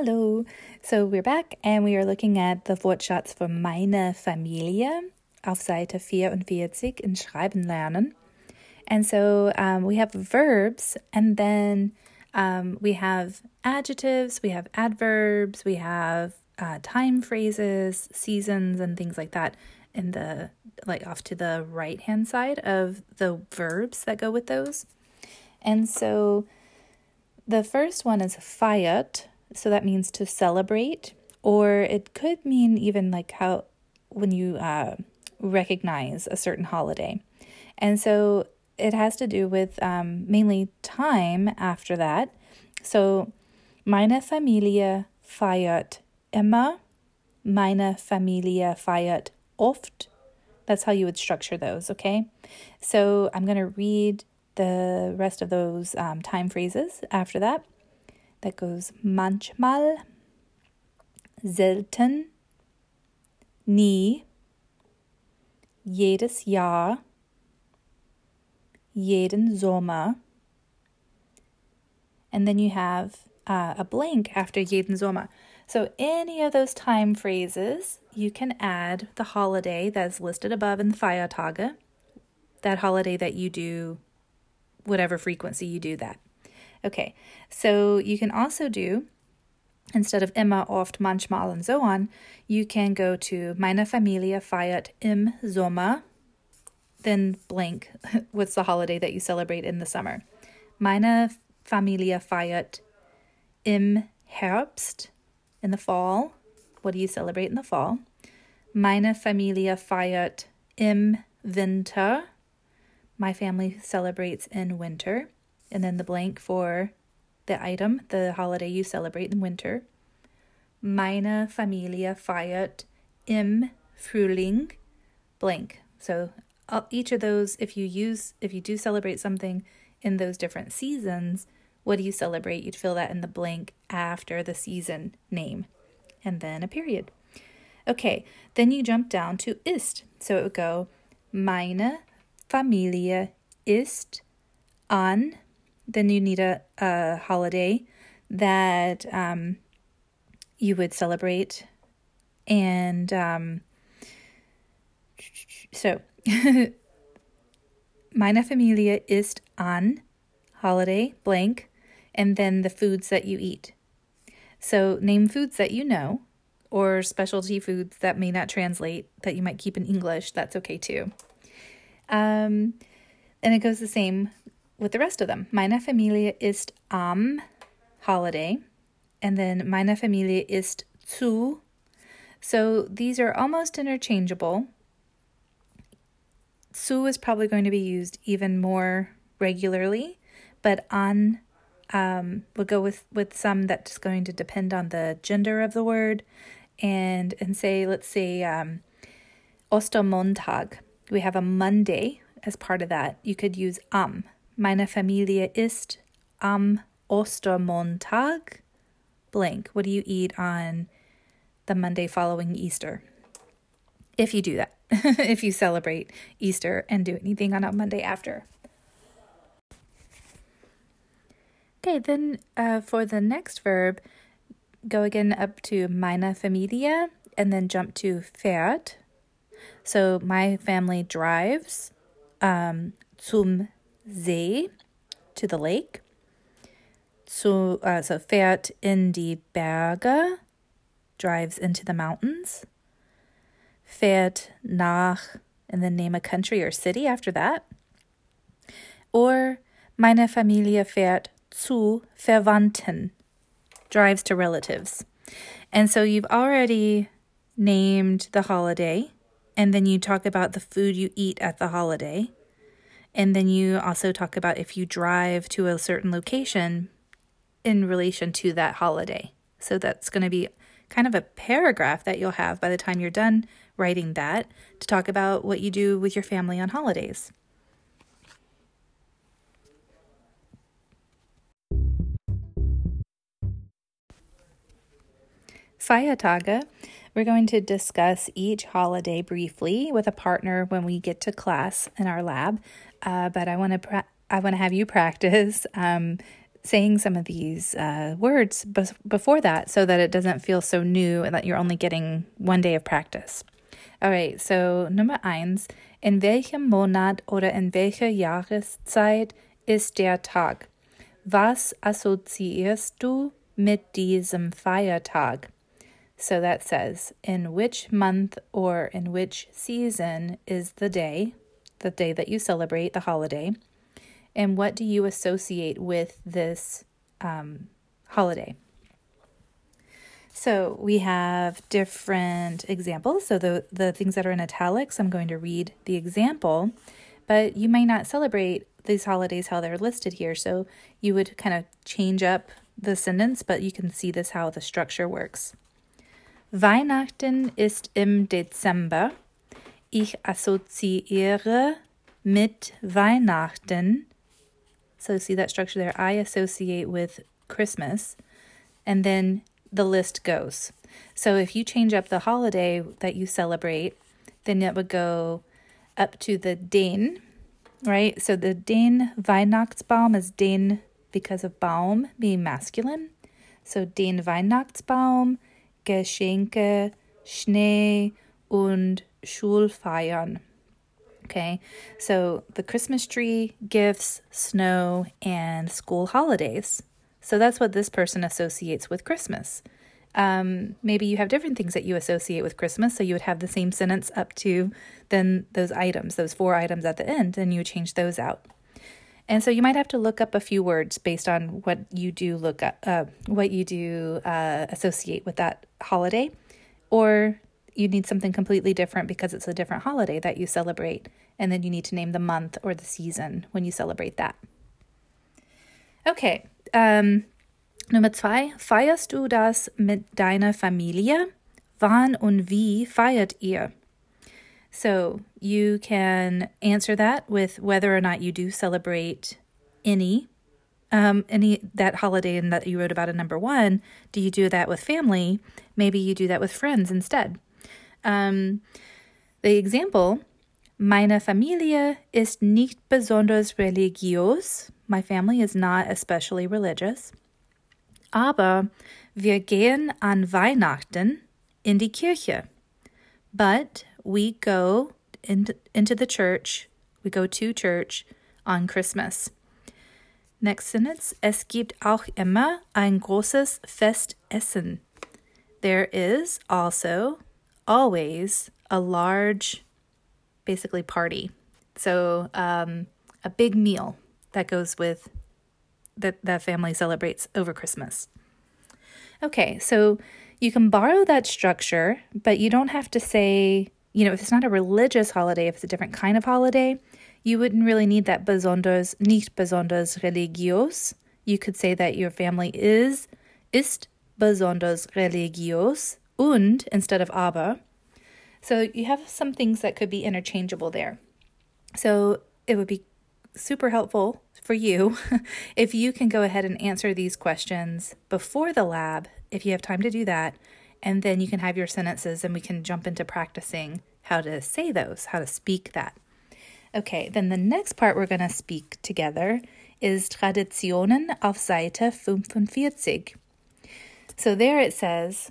Hallo. So we're back and we are looking at the Wortschatz for meine Familie auf Seite 44 in Schreiben lernen. And so um, we have verbs and then um, we have adjectives, we have adverbs, we have uh, time phrases, seasons, and things like that in the like off to the right hand side of the verbs that go with those. And so the first one is feiert, so that means to celebrate, or it could mean even like how when you uh, recognize a certain holiday. And so it has to do with um, mainly time after that. So, meine Familie feiert immer, meine Familie feiert oft. That's how you would structure those, okay? So, I'm going to read the rest of those um, time phrases after that. That goes manchmal, selten, nie, jedes Jahr, jeden Sommer. And then you have uh, a blank after jeden Sommer. So, any of those time phrases, you can add the holiday that's listed above in the Feiertage, that holiday that you do, whatever frequency you do that. Okay, so you can also do, instead of immer, oft, manchmal, and so on, you can go to meine Familie feiert im Sommer, then blank, what's the holiday that you celebrate in the summer? Meine Familie feiert im Herbst, in the fall. What do you celebrate in the fall? Meine Familie feiert im Winter. My family celebrates in winter. And then the blank for the item, the holiday you celebrate in winter. Meine Familie feiert im Frühling. Blank. So uh, each of those, if you use, if you do celebrate something in those different seasons, what do you celebrate? You'd fill that in the blank after the season name and then a period. Okay, then you jump down to isst. So it would go, meine Familie isst an. Then you need a, a holiday that um, you would celebrate. And um, so, meine Familie isst an holiday blank and then the foods that you eat. So, name foods that you know or specialty foods that may not translate that you might keep in English. That's okay too. Um, and it goes the same with the rest of them. Meine Familie isst am holiday, and then meine Familie isst zu. So these are almost interchangeable. Zu is probably going to be used even more regularly, but an um, would go with with some that's going to depend on the gender of the word, and and say let's say um, Ostermontag. We have a Monday as part of that. You could use am. Meine Familie isst am Ostermontag blank. What do you eat on the Monday following Easter? If you do that, if you celebrate Easter and do anything on a Monday after. Okay, then uh, for the next verb, go again up to meine Familie and then jump to fährt. So my family drives um, zum See, to the lake. So, uh, so fährt in die Berge, drives into the mountains. Fährt nach, and then name a country or city after that. Or meine Familie fährt zu Verwandten, drives to relatives. And so you've already named the holiday, and then you talk about the food you eat at the holiday. And then you also talk about if you drive to a certain location in relation to that holiday. So that's going to be kind of a paragraph that you'll have by the time you're done writing that to talk about what you do with your family on holidays. Feiertage, we're going to discuss each holiday briefly with a partner when we get to class in our lab. Uh, but I want to pra- I want to have you practice um, saying some of these uh, words before that so that it doesn't feel so new and that you're only getting one day of practice. All right, so Nummer eins. In welchem Monat oder in welcher Jahreszeit ist der Tag? Was assoziierst du mit diesem Feiertag? So that says, in which month or in which season is the day, the day that you celebrate the holiday, and what do you associate with this um, holiday? So we have different examples. So the, the things that are in italics, I'm going to read the example, but you may not celebrate these holidays how they're listed here. So you would kind of change up the sentence, but you can see this how the structure works. Weihnachten ist im Dezember. Ich assoziiere mit Weihnachten. So see that structure there. I associate with Christmas. And then the list goes. So if you change up the holiday that you celebrate, then it would go up to the den, right? So the den Weihnachtsbaum is den because of Baum being masculine. So den Weihnachtsbaum Geschenke, Schnee und Schulfeiern. Okay, so the Christmas tree, gifts, snow, and school holidays. So that's what this person associates with Christmas. Um, maybe you have different things that you associate with Christmas, so you would have the same sentence up to then those items, those four items at the end, and you change those out. And so you might have to look up a few words based on what you do look up, uh, what you do uh, associate with that holiday, or you need something completely different because it's a different holiday that you celebrate, and then you need to name the month or the season when you celebrate that. Okay, um, Nummer zwei, feierst du das mit deiner Familie? Wann und wie feiert ihr? So you can answer that with whether or not you do celebrate any um, any that holiday and that you wrote about in number one. Do you do that with family? Maybe you do that with friends instead. Um, the example: Meine Familie ist nicht besonders religiös. My family is not especially religious. Aber wir gehen an Weihnachten in die Kirche. But we go into, into the church, we go to church on Christmas. Next sentence. Es gibt auch immer ein großes Festessen. There is also always a large, basically, party. So, um, a big meal that goes with that the family celebrates over Christmas. Okay, so you can borrow that structure, but you don't have to say you know, if it's not a religious holiday, if it's a different kind of holiday, you wouldn't really need that besonders, nicht besonders religiös. You could say that your family is, ist besonders religiös und instead of aber. So you have some things that could be interchangeable there. So it would be super helpful for you if you can go ahead and answer these questions before the lab, if you have time to do that, and then you can have your sentences and we can jump into practicing how to say those, how to speak that. Okay, then the next part we're going to speak together is Traditionen auf Seite 45. So there it says,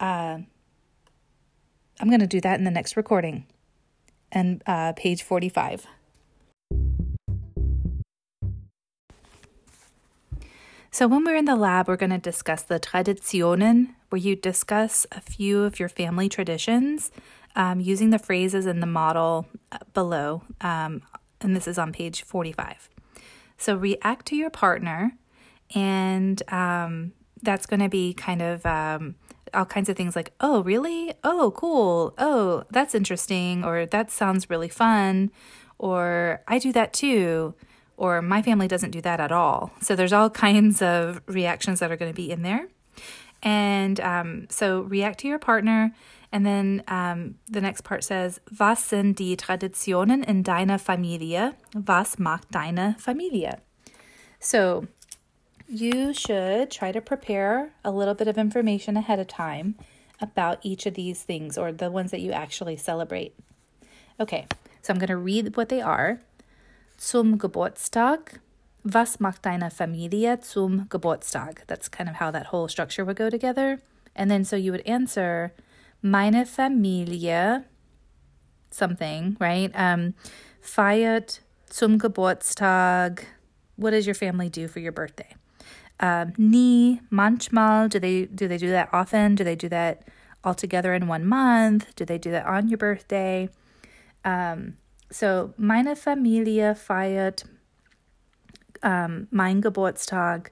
uh, I'm going to do that in the next recording, and uh, page 45. So, when we're in the lab, we're going to discuss the Traditionen, where you discuss a few of your family traditions um, using the phrases in the model uh, below. Um, and this is on page 45. So, react to your partner, and um, that's going to be kind of um, all kinds of things like, oh, really? Oh, cool. Oh, that's interesting. Or that sounds really fun. Or I do that too or my family doesn't do that at all. So there's all kinds of reactions that are going to be in there. And um, so react to your partner. And then um, the next part says, Was sind die Traditionen in deiner Familie? Was macht deine Familie? So you should try to prepare a little bit of information ahead of time about each of these things or the ones that you actually celebrate. Okay, so I'm going to read what they are zum Geburtstag, Was macht deine Familie zum Geburtstag? That's kind of how that whole structure would go together. And then so you would answer, meine Familie, something, right? Um, feiert zum Geburtstag. What does your family do for your birthday? Um, nie, manchmal. Do they do they do that often? Do they do that all together in one month? Do they do that on your birthday? Um, so meine Familie feiert um, mein Geburtstag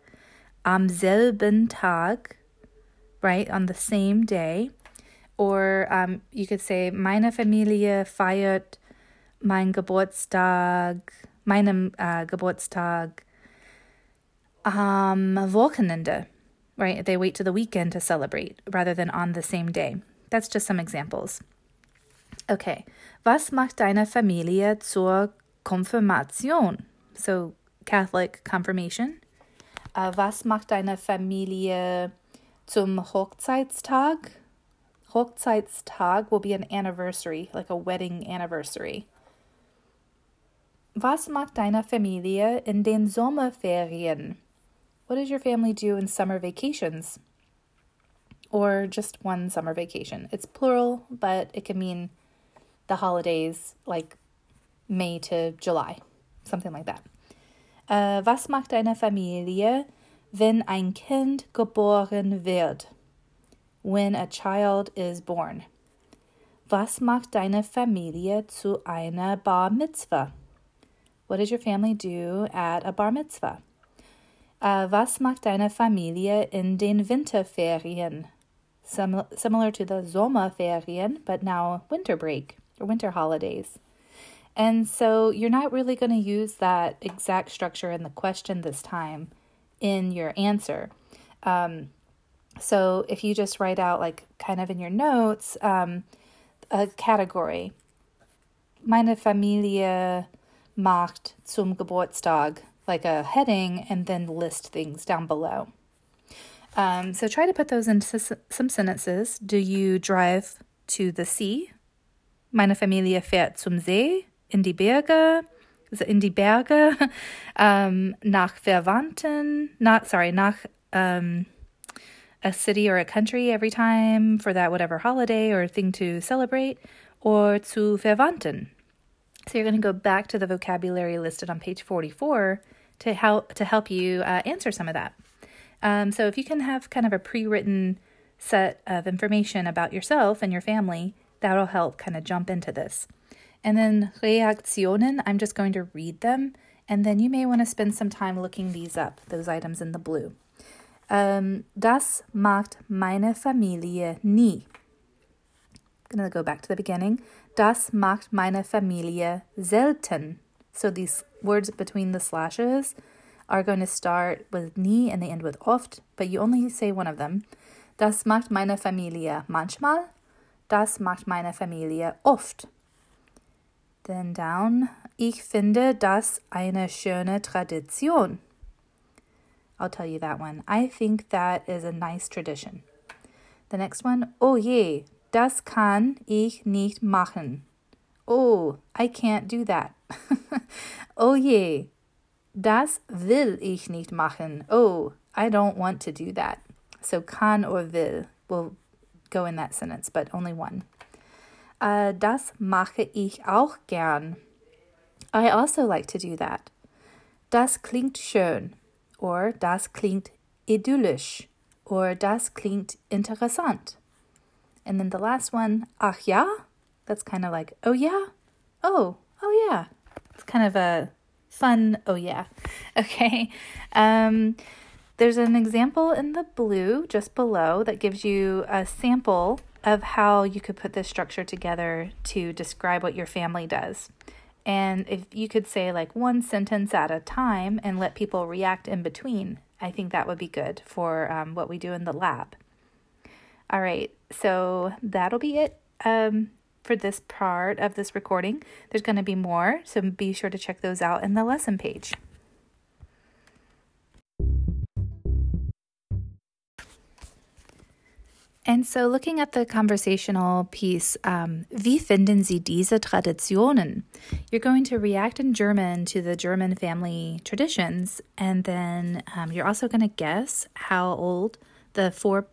am selben Tag, right, on the same day. Or um, you could say, meine Familie feiert mein Geburtstag, meinem uh, Geburtstag am Wochenende, right? They wait to the weekend to celebrate rather than on the same day. That's just some examples. Okay, was macht deine Familie zur Konfirmation? So, Catholic confirmation. Uh, was macht deine Familie zum Hochzeitstag? Hochzeitstag will be an anniversary, like a wedding anniversary. Was macht deine Familie in den Sommerferien? What does your family do in summer vacations? Or just one summer vacation. It's plural, but it can mean the holidays like May to July, something like that. Uh, was macht deine Familie, wenn ein Kind geboren wird? When a child is born. Was macht deine Familie zu einer Bar Mitzvah? What does your family do at a Bar Mitzvah? Uh, was macht deine Familie in den Winterferien? Sim- similar to the Sommerferien, but now winter break or winter holidays. And so you're not really going to use that exact structure in the question this time in your answer. Um, so if you just write out, like, kind of in your notes, um, a category, meine Familie macht zum Geburtstag, like a heading, and then list things down below. Um, so try to put those into some sentences. Do you drive to the sea? Meine Familie fährt zum See, in die Berge, in die Berge, um, nach Verwandten, not sorry, nach um, a city or a country every time for that whatever holiday or thing to celebrate, or zu Verwandten. So you're going to go back to the vocabulary listed on page 44 to help to help you uh, answer some of that. Um, so if you can have kind of a pre-written set of information about yourself and your family, that'll help kind of jump into this. And then Reaktionen, I'm just going to read them, and then you may want to spend some time looking these up, those items in the blue. Um, das macht meine Familie nie. I'm going to go back to the beginning. Das macht meine Familie selten. So these words between the slashes are going to start with nie and they end with oft, but you only say one of them. Das macht meine Familie manchmal. Das macht meine Familie oft. Then down. Ich finde das eine schöne Tradition. I'll tell you that one. I think that is a nice tradition. The next one. Oh je, das kann ich nicht machen. Oh, I can't do that. oh je, das will ich nicht machen. Oh, I don't want to do that. So kann or will will go in that sentence, but only one. Uh, das mache ich auch gern. I also like to do that. Das klingt schön. Or das klingt idyllisch. Or das klingt interessant. And then the last one, ach ja? That's kind of like, oh yeah? Oh, oh yeah. It's kind of a fun, oh yeah. Okay. Um, there's an example in the blue just below that gives you a sample of how you could put this structure together to describe what your family does. And if you could say like one sentence at a time and let people react in between, I think that would be good for um, what we do in the lab. All right, so that'll be it um, for this part of this recording. There's going to be more, so be sure to check those out in the lesson page. And so, looking at the conversational piece, um, wie finden Sie diese Traditionen? You're going to react in German to the German family traditions, and then um, you're also going to guess how old the four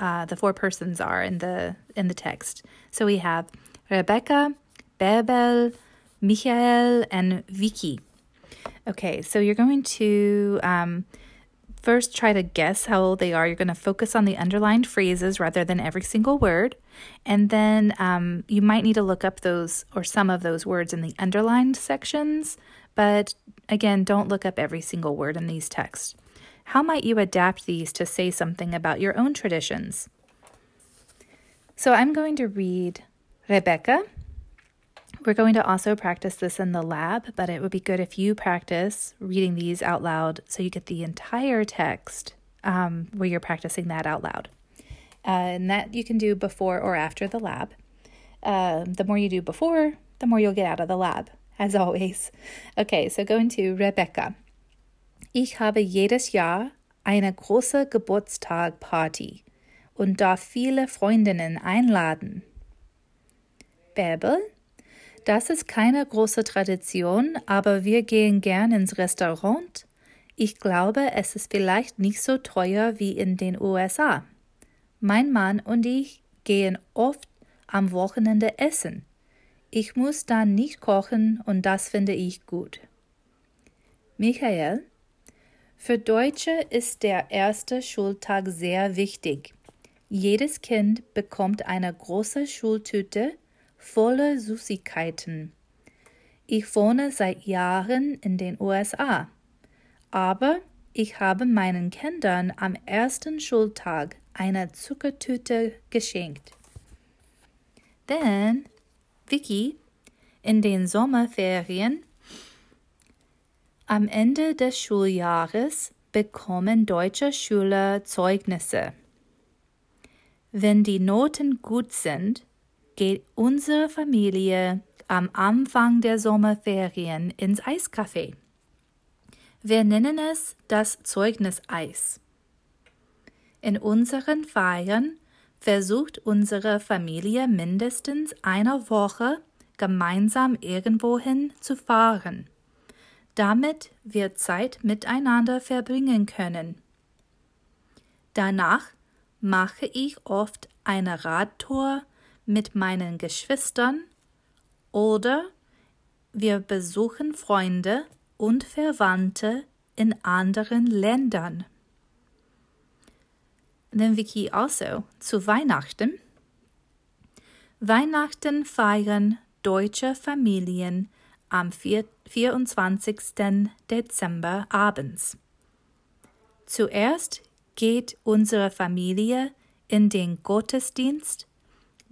uh, the four persons are in the in the text. So we have Rebecca, Bärbel, Michael, and Vicky. Okay, so you're going to um, first try to guess how old they are. You're going to focus on the underlined phrases rather than every single word. And then um, you might need to look up those or some of those words in the underlined sections. But again, don't look up every single word in these texts. How might you adapt these to say something about your own traditions? So I'm going to read Rebecca we're going to also practice this in the lab, but it would be good if you practice reading these out loud so you get the entire text um, where you're practicing that out loud. Uh, and that you can do before or after the lab. Uh, the more you do before, the more you'll get out of the lab, as always. Okay, so go into Rebecca. Ich habe jedes Jahr eine große Geburtstagparty und darf viele Freundinnen einladen. Bärbel, das ist keine große Tradition, aber wir gehen gern ins Restaurant. Ich glaube, es ist vielleicht nicht so teuer wie in den USA. Mein Mann und ich gehen oft am Wochenende essen. Ich muss dann nicht kochen und das finde ich gut. Michael, für Deutsche ist der erste Schultag sehr wichtig. Jedes Kind bekommt eine große Schultüte voller Süßigkeiten. Ich wohne seit Jahren in den USA, aber ich habe meinen Kindern am ersten Schultag eine Zuckertüte geschenkt. Denn Vicky in den Sommerferien am Ende des Schuljahres bekommen deutsche Schüler Zeugnisse. Wenn die Noten gut sind, geht unsere Familie am Anfang der Sommerferien ins Eiscafé. Wir nennen es das Zeugniseis. In unseren Feiern versucht unsere Familie mindestens eine Woche gemeinsam irgendwohin zu fahren, damit wir Zeit miteinander verbringen können. Danach mache ich oft eine Radtour mit meinen Geschwistern oder wir besuchen Freunde und Verwandte in anderen Ländern. Then Vicky also zu Weihnachten. Weihnachten feiern deutsche Familien am 24. Dezember abends. Zuerst geht unsere Familie in den Gottesdienst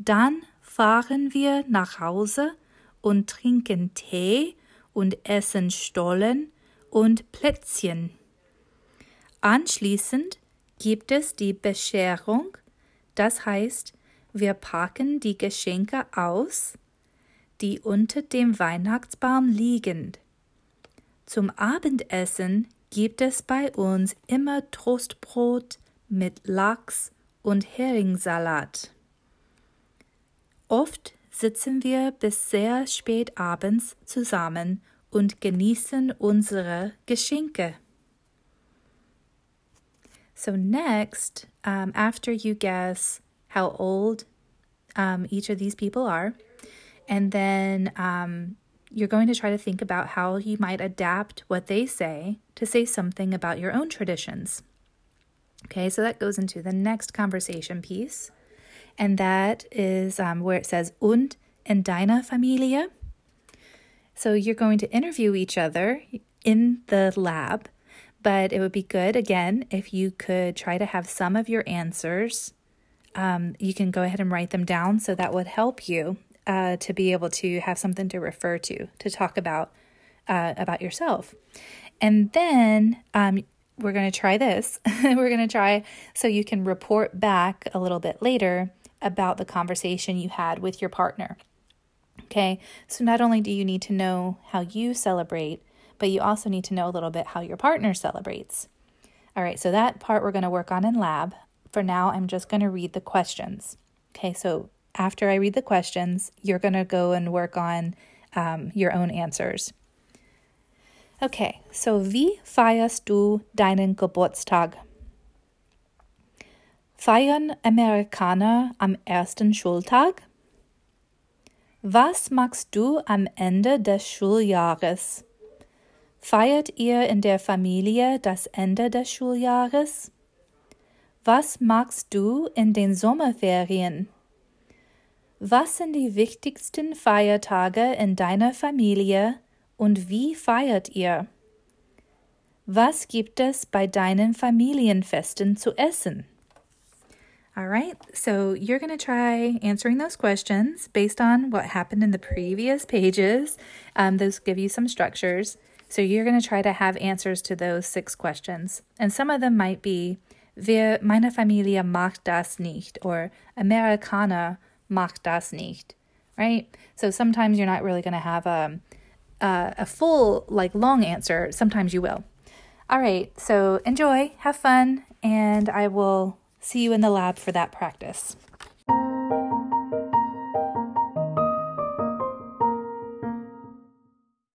dann fahren wir nach Hause und trinken Tee und essen Stollen und Plätzchen. Anschließend gibt es die Bescherung, das heißt, wir packen die Geschenke aus, die unter dem Weihnachtsbaum liegen. Zum Abendessen gibt es bei uns immer Toastbrot mit Lachs und Heringssalat. Oft sitzen wir bis sehr spät abends zusammen und genießen unsere Geschenke. So, next, um, after you guess how old um, each of these people are, and then um, you're going to try to think about how you might adapt what they say to say something about your own traditions. Okay, so that goes into the next conversation piece and that is um, where it says und in deiner Familie. So you're going to interview each other in the lab, but it would be good again if you could try to have some of your answers. Um, you can go ahead and write them down, so that would help you uh, to be able to have something to refer to to talk about uh, about yourself. And then um, we're going to try this. we're going to try so you can report back a little bit later about the conversation you had with your partner. Okay, so not only do you need to know how you celebrate, but you also need to know a little bit how your partner celebrates. All right, so that part we're going to work on in lab. for now, I'm just going to read the questions. Okay, so after I read the questions, you're going to go and work on um, your own answers. Okay, so wie feierst du deinen Geburtstag? Feiern Amerikaner am ersten Schultag? Was machst du am Ende des Schuljahres? Feiert ihr in der Familie das Ende des Schuljahres? Was machst du in den Sommerferien? Was sind die wichtigsten Feiertage in deiner Familie und wie feiert ihr? Was gibt es bei deinen Familienfesten zu essen? All right, so you're going to try answering those questions based on what happened in the previous pages. Um, those give you some structures. So you're going to try to have answers to those six questions. And some of them might be, Wir, meine Familie macht das nicht, or Amerikaner macht das nicht, right? So sometimes you're not really going to have a, a, a full, like, long answer. Sometimes you will. All right, so enjoy, have fun, and I will See you in the lab for that practice.